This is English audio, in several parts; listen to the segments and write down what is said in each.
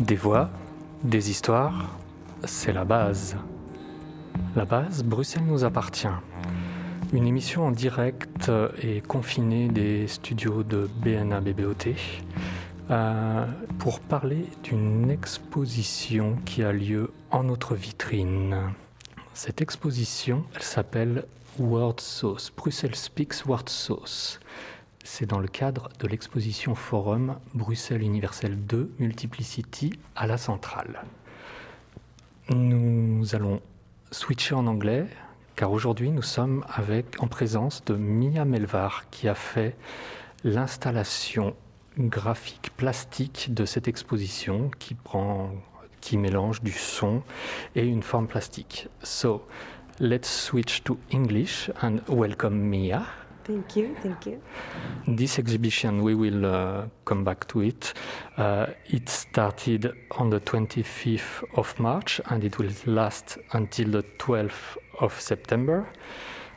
Des voix, des histoires, c'est la base. La base, Bruxelles nous appartient. Une émission en direct et confinée des studios de BNA BBOT euh, pour parler d'une exposition qui a lieu en notre vitrine. Cette exposition, elle s'appelle Word Sauce, Bruxelles Speaks Word Sauce. C'est dans le cadre de l'exposition Forum Bruxelles Universelle 2 Multiplicity à la centrale. Nous allons switcher en anglais car aujourd'hui nous sommes avec, en présence de Mia Melvar qui a fait l'installation graphique plastique de cette exposition qui prend qui mélange du son et une forme plastique. So, let's switch to English and welcome Mia. Thank you, thank you. This exhibition, we will uh, come back to it. Uh, it started on the 25th of March and it will last until the 12th of September.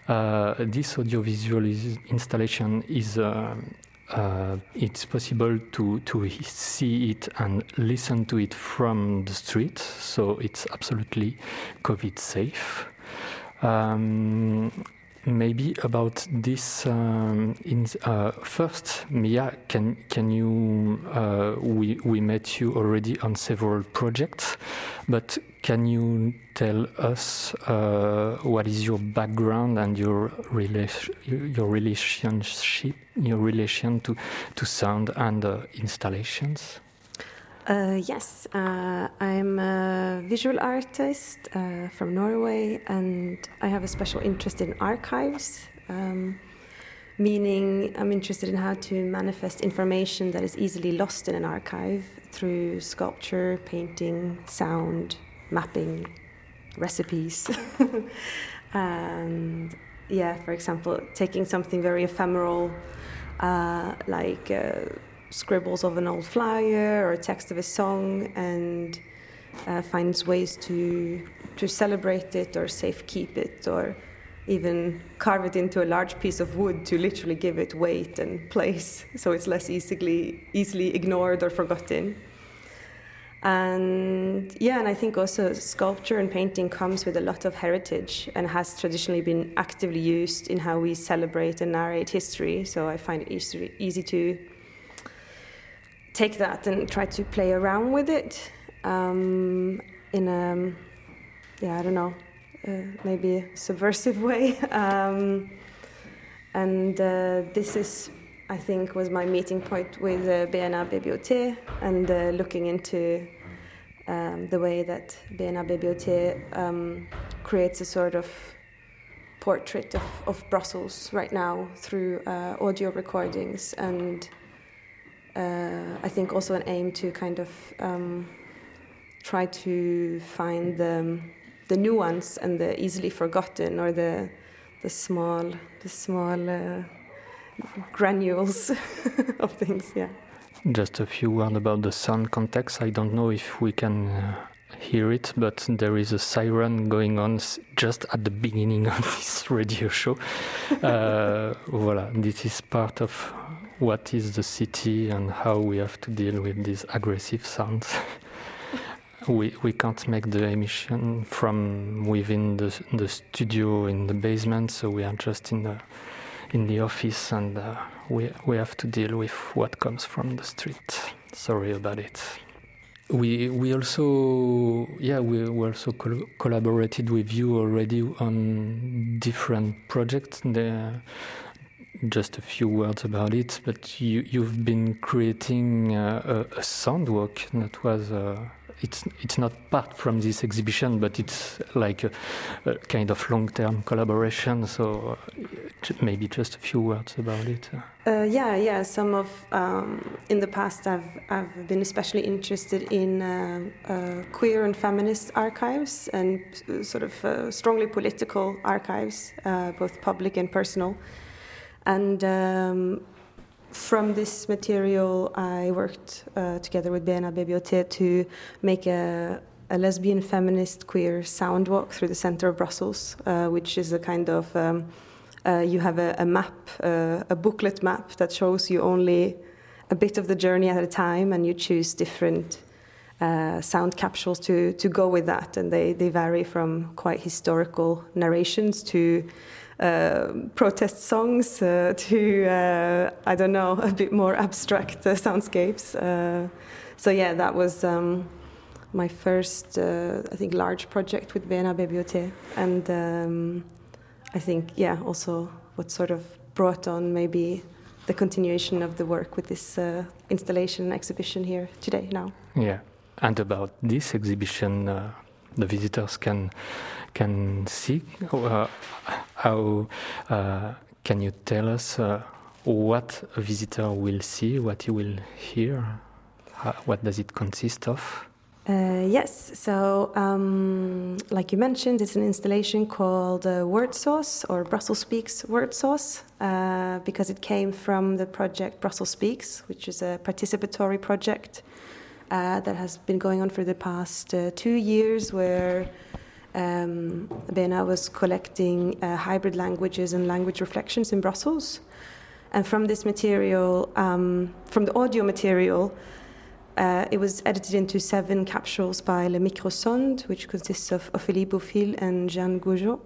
Uh, this audiovisual is installation is uh, uh, it's possible to, to see it and listen to it from the street, so it's absolutely COVID safe. Um, maybe about this um, in uh, first mia can can you uh, we we met you already on several projects but can you tell us uh, what is your background and your relation your relationship your relation to to sound and uh, installations uh, yes, uh, I'm a visual artist uh, from Norway, and I have a special interest in archives, um, meaning I'm interested in how to manifest information that is easily lost in an archive through sculpture, painting, sound, mapping, recipes. and yeah, for example, taking something very ephemeral uh, like uh, scribbles of an old flyer or a text of a song and uh, finds ways to to celebrate it or safe keep it or even carve it into a large piece of wood to literally give it weight and place so it's less easily easily ignored or forgotten. And yeah and i think also sculpture and painting comes with a lot of heritage and has traditionally been actively used in how we celebrate and narrate history. So i find it easy, easy to take that and try to play around with it um, in a yeah I don't know uh, maybe subversive way. Um, and uh, this is I think was my meeting point with uh, BNA and uh, looking into um, the way that BNA BBOT um, creates a sort of portrait of, of Brussels right now through uh, audio recordings and uh, I think also an aim to kind of um, try to find the, the nuance and the easily forgotten or the the small the small uh, granules of things. Yeah. Just a few words about the sound context. I don't know if we can uh, hear it, but there is a siren going on just at the beginning of this radio show. Uh, voilà, this is part of what is the city and how we have to deal with these aggressive sounds. we, we can't make the emission from within the, the studio in the basement, so we are just in the, in the office and uh, we, we have to deal with what comes from the street. Sorry about it. We, we also yeah we, we also col collaborated with you already on different projects. The, just a few words about it, but you, you've been creating uh, a, a sound walk that was. Uh, it's it's not part from this exhibition, but it's like a, a kind of long-term collaboration. So uh, maybe just a few words about it. Uh, yeah, yeah. Some of um, in the past, I've I've been especially interested in uh, uh queer and feminist archives and sort of uh, strongly political archives, both public and personal. And um, from this material, I worked uh, together with BNA BBOT to make a, a, lesbian, feminist, queer sound walk through the center of Brussels, uh, which is a kind of um, uh, you have a, a map, uh, a booklet map that shows you only a bit of the journey at a time, and you choose different uh, sound capsules to, to go with that. And they, they vary from quite historical narrations to protest songs uh, to, uh, I don't know, a bit more abstract uh, soundscapes. Uh, so, yeah, that was um, my first, I think, large project with BNA Bibliothèque. And um, I think, yeah, also what sort of brought on maybe the continuation of the work with this installation and exhibition here today now. Yeah. And about this exhibition, uh, the visitors can can see uh, how uh, can you tell us uh, what a visitor will see, what he will hear, what does it consist of? Uh, yes, so um, like you mentioned, it's an installation called uh, Word Soss or Brussels Speaks Word Soss uh, because it came from the project Brussels Speaks, which is a participatory project uh, that has been going on for the past two years, where um, BNA was collecting uh, hybrid languages and language reflections in Brussels. And from this material, um, from the audio material, uh, it was edited into seven capsules by Le Microsonde, which consists of Ophélie Bouffil and Jeanne Gougeau.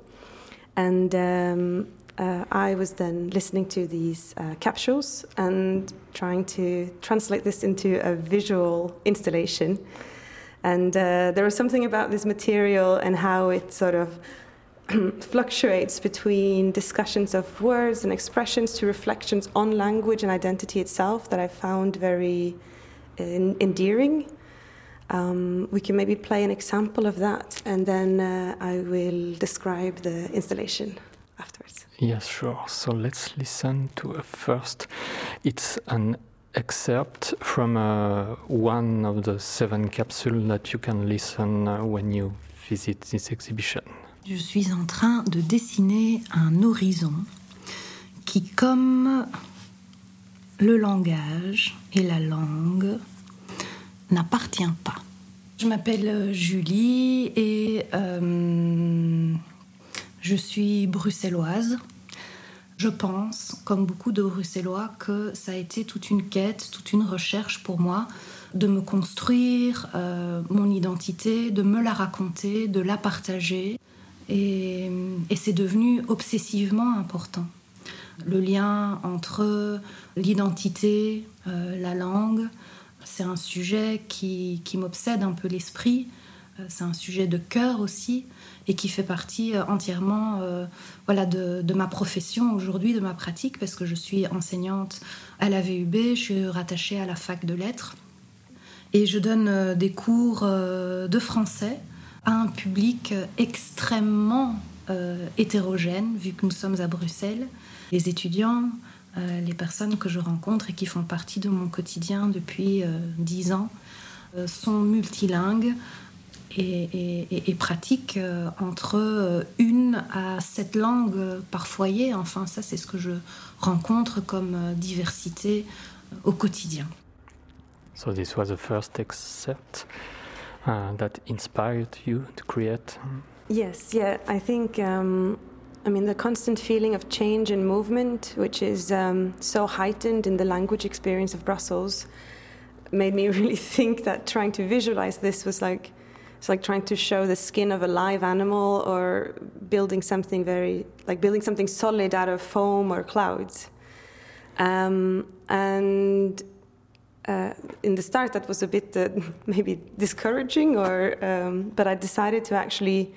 And um, uh, I was then listening to these uh, capsules and trying to translate this into a visual installation. And uh, there was something about this material and how it sort of fluctuates between discussions of words and expressions to reflections on language and identity itself that I found very uh, endearing. Um, we can maybe play an example of that, and then uh, I will describe the installation afterwards. Yes, sure. So let's listen to a first. It's an excerpt from uh, one of the seven capsules that you can listen uh, when you visit this exhibition. Je suis en train de dessiner un horizon qui, comme le langage et la langue, n'appartient pas. Je m'appelle Julie et euh, je suis bruxelloise. Je pense, comme beaucoup de Bruxellois, que ça a été toute une quête, toute une recherche pour moi de me construire euh, mon identité, de me la raconter, de la partager. Et, c'est devenu obsessivement important. Le lien entre l'identité, euh, la langue, c'est un sujet qui m'obsède un peu l'esprit. Euh, c'est un sujet de cœur aussi et qui fait partie euh, entièrement euh, voilà, de, ma profession aujourd'hui, de ma pratique, parce que je suis enseignante à la VUB, je suis rattachée à la fac de lettres. Et je donne des cours de français à un public extrêmement hétérogène, vu que nous sommes à Bruxelles. Les étudiants, les personnes que je rencontre et qui font partie de mon quotidien depuis dix ans, sont multilingues, et, pratique euh, entre euh, une à sept langues par foyer. Enfin, ça, c'est ce que je rencontre comme euh, diversité au quotidien. So this was the first excerpt uh, that inspired you to create? Yes, yeah, I think. Um, I mean, the constant feeling of change and movement, which is um, so heightened in the language experience of Brussels, made me really think that trying to visualize this was like it's like trying to show the skin of a live animal or building something very, like building something solid out of foam or clouds. Um, and uh, in the start, that was a bit uh, maybe discouraging, or um, but I decided to actually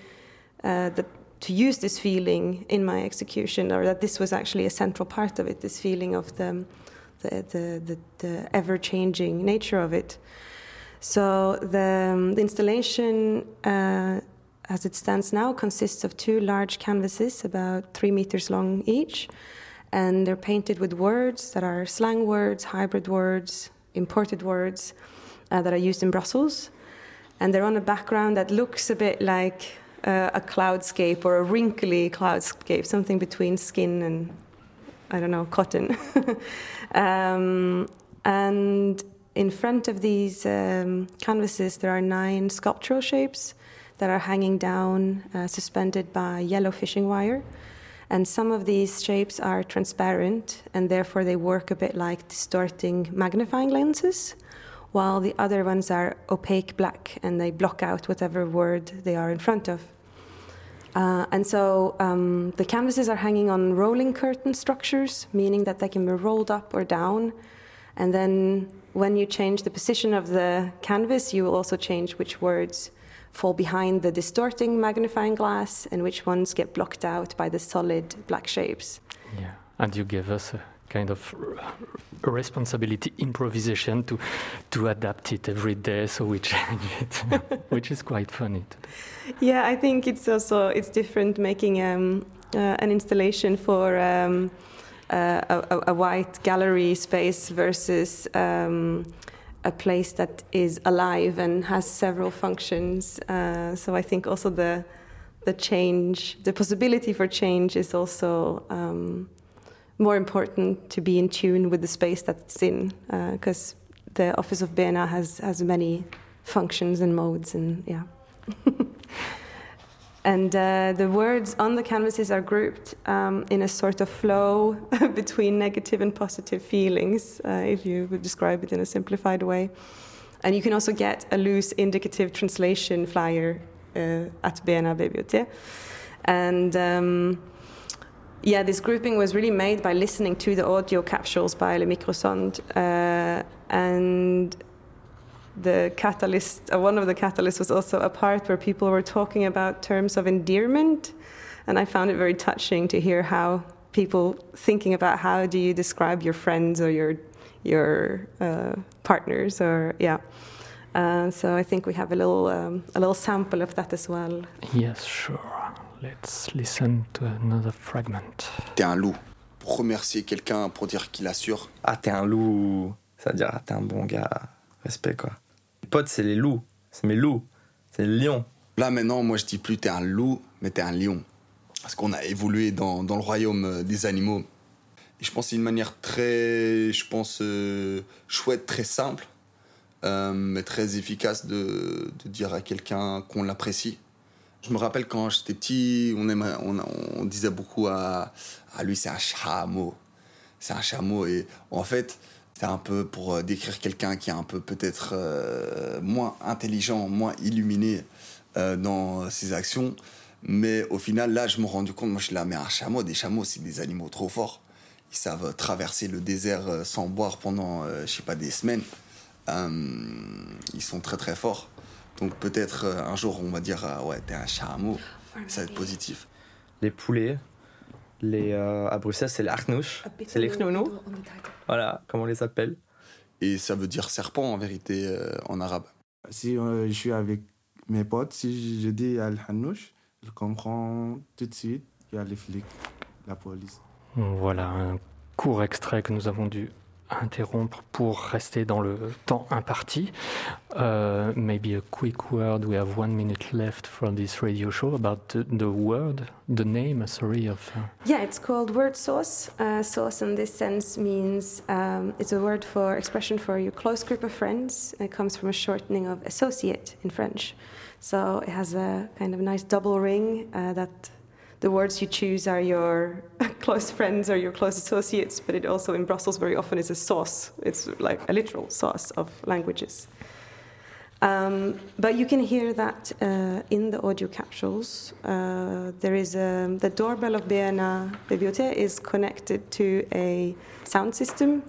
uh, the, to use this feeling in my execution, or that this was actually a central part of it. This feeling of the the, the, the, the ever changing nature of it. So the, um, the installation, uh, as it stands now, consists of two large canvases, about three meters long each, and they're painted with words that are slang words, hybrid words, imported words uh, that are used in Brussels, and they're on a background that looks a bit like uh, a cloudscape or a wrinkly cloudscape, something between skin and I don't know cotton. um, and in front of these um, canvases, there are nine sculptural shapes that are hanging down, uh, suspended by yellow fishing wire. And some of these shapes are transparent, and therefore they work a bit like distorting magnifying lenses, while the other ones are opaque black and they block out whatever word they are in front of. Uh, and so um, the canvases are hanging on rolling curtain structures, meaning that they can be rolled up or down. And then when you change the position of the canvas, you will also change which words fall behind the distorting magnifying glass and which ones get blocked out by the solid black shapes. Yeah, and you give us a kind of r- responsibility improvisation to to adapt it every day, so we change it, which is quite funny. Yeah, I think it's also it's different making um, uh, an installation for. Um, a, a, white gallery space versus um, a place that is alive and has several functions. Uh, so I think also the the change, the possibility for change, is also um, more important to be in tune with the space that's in, because uh, the Office of BNA has has many functions and modes, and yeah. And uh, the words on the canvases are grouped um, in a sort of flow between negative and positive feelings, uh, if you would describe it in a simplified way. And you can also get a loose indicative translation flyer uh, at BNA Bibliothèque. And um, yeah, this grouping was really made by listening to the audio capsules by Le Microsonde. Uh, and the catalyst, uh, one of the catalysts was also a part where people were talking about terms of endearment. And I found it very touching to hear how people thinking about how do you describe your friends or your, your uh, partners or, yeah. Uh, so I think we have a little, um, a little sample of that as well. Yes, sure. Let's listen to another fragment. T'es un loup. Pour remercier quelqu'un, pour dire qu'il assure. Ah, t'es un loup. Ça veut dire, ah, t'es un bon gars. Respect, quoi potes, c'est les loups. C'est mes loups. C'est les lions. Là, maintenant, moi, je dis plus t'es un loup, mais t'es un lion. Parce qu'on a évolué dans, dans, le royaume euh, des animaux. Et je pense c'est une manière très, je pense, euh, chouette, très simple, euh, mais très efficace de, de dire à quelqu'un qu'on l'apprécie. Je me rappelle quand j'étais petit, on, aimait, on, on, disait beaucoup à, à lui, c'est un chameau. C'est un chameau. Et en fait, c'est un peu pour euh, décrire quelqu'un qui est un peu peut-être euh, moins intelligent, moins illuminé euh, dans ses actions. Mais au final, là, je me suis rendu compte, moi je suis là, mais un chameau, des chameaux, c'est des animaux trop forts. Ils savent traverser le désert sans boire pendant, je sais pas, des semaines. ils sont très très forts. Donc peut-être un jour, on va dire, ouais, t'es un chameau. Ça va être positif. Les poulets, les, euh, à Bruxelles, c'est les Arnouches. C'est les Khnounous. Voilà, comment on les appelle. Et ça veut dire serpent en vérité euh, en arabe. Si euh, je suis avec mes potes, si je dis Al-Hanouch, je comprends tout de suite qu'il y a les flics, la police. Voilà un court extrait que nous avons dû interrompre pour rester dans le temps imparti. Uh, maybe a quick word. We have one minute left for this radio show about the, the word, the name. Sorry of. Uh... Yeah, it's called word sauce. Uh, sauce in this sense means um, it's a word for expression for your close group of friends. It comes from a shortening of associate in French, so it has a kind of nice double ring uh, that the words you choose are your close friends or your close associates, but it also in Brussels very often is a source. It's like a literal source of languages. Um, but you can hear that uh, in the audio capsules. Uh, there is a, um, the doorbell of BNA Bibliothèque is connected to a sound system.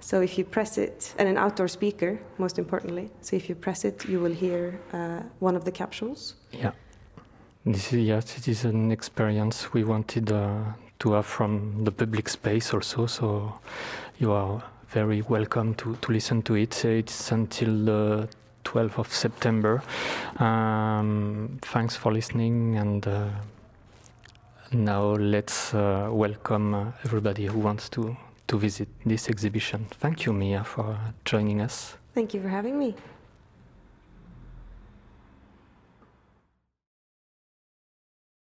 So if you press it, and an outdoor speaker, most importantly. So if you press it, you will hear uh, one of the capsules. Yeah. This is, yes, it is an experience we wanted uh, to have from the public space also. So you are very welcome to, to listen to it. It's until the 12th of September. Um, thanks for listening, and uh, now let's uh, welcome uh, everybody who wants to, to visit this exhibition. Thank you, Mia, for joining us. Thank you for having me.